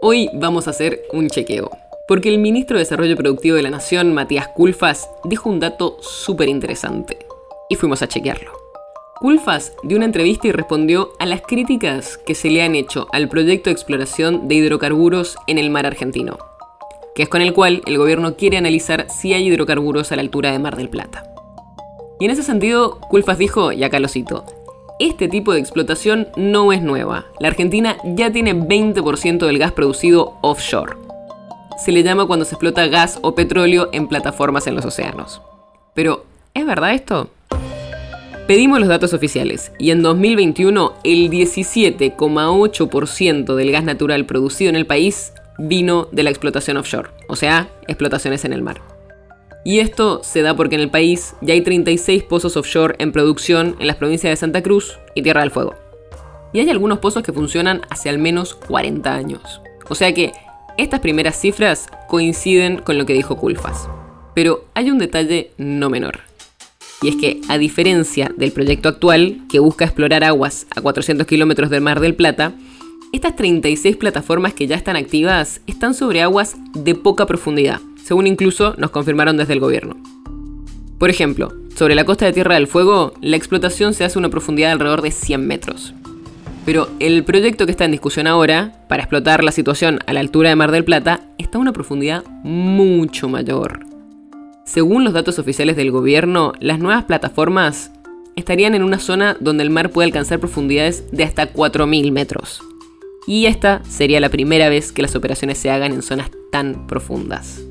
Hoy vamos a hacer un chequeo, porque el ministro de Desarrollo Productivo de la Nación, Matías Culfas, dijo un dato súper interesante, y fuimos a chequearlo. Culfas dio una entrevista y respondió a las críticas que se le han hecho al proyecto de exploración de hidrocarburos en el mar argentino, que es con el cual el gobierno quiere analizar si hay hidrocarburos a la altura de Mar del Plata. Y en ese sentido, Culfas dijo, y acá lo cito, este tipo de explotación no es nueva. La Argentina ya tiene 20% del gas producido offshore. Se le llama cuando se explota gas o petróleo en plataformas en los océanos. Pero, ¿es verdad esto? Pedimos los datos oficiales y en 2021 el 17,8% del gas natural producido en el país vino de la explotación offshore, o sea, explotaciones en el mar. Y esto se da porque en el país ya hay 36 pozos offshore en producción en las provincias de Santa Cruz y Tierra del Fuego. Y hay algunos pozos que funcionan hace al menos 40 años. O sea que estas primeras cifras coinciden con lo que dijo Culfas. Pero hay un detalle no menor. Y es que, a diferencia del proyecto actual, que busca explorar aguas a 400 kilómetros del Mar del Plata, estas 36 plataformas que ya están activas están sobre aguas de poca profundidad, según incluso nos confirmaron desde el gobierno. Por ejemplo, sobre la costa de Tierra del Fuego, la explotación se hace a una profundidad de alrededor de 100 metros. Pero el proyecto que está en discusión ahora, para explotar la situación a la altura de Mar del Plata, está a una profundidad mucho mayor. Según los datos oficiales del gobierno, las nuevas plataformas estarían en una zona donde el mar puede alcanzar profundidades de hasta 4.000 metros. Y esta sería la primera vez que las operaciones se hagan en zonas tan profundas.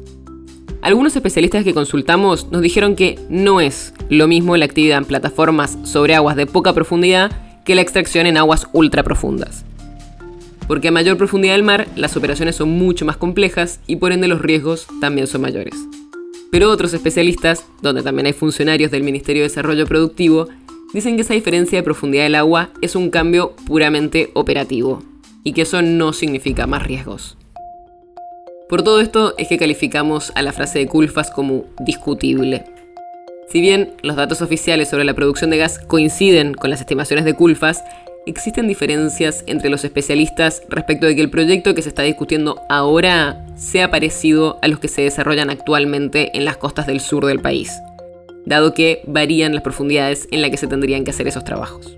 Algunos especialistas que consultamos nos dijeron que no es lo mismo la actividad en plataformas sobre aguas de poca profundidad que la extracción en aguas ultra profundas. Porque a mayor profundidad del mar, las operaciones son mucho más complejas y por ende los riesgos también son mayores. Pero otros especialistas, donde también hay funcionarios del Ministerio de Desarrollo Productivo, dicen que esa diferencia de profundidad del agua es un cambio puramente operativo y que eso no significa más riesgos. Por todo esto es que calificamos a la frase de Culfas como discutible. Si bien los datos oficiales sobre la producción de gas coinciden con las estimaciones de Culfas, existen diferencias entre los especialistas respecto de que el proyecto que se está discutiendo ahora sea parecido a los que se desarrollan actualmente en las costas del sur del país, dado que varían las profundidades en las que se tendrían que hacer esos trabajos.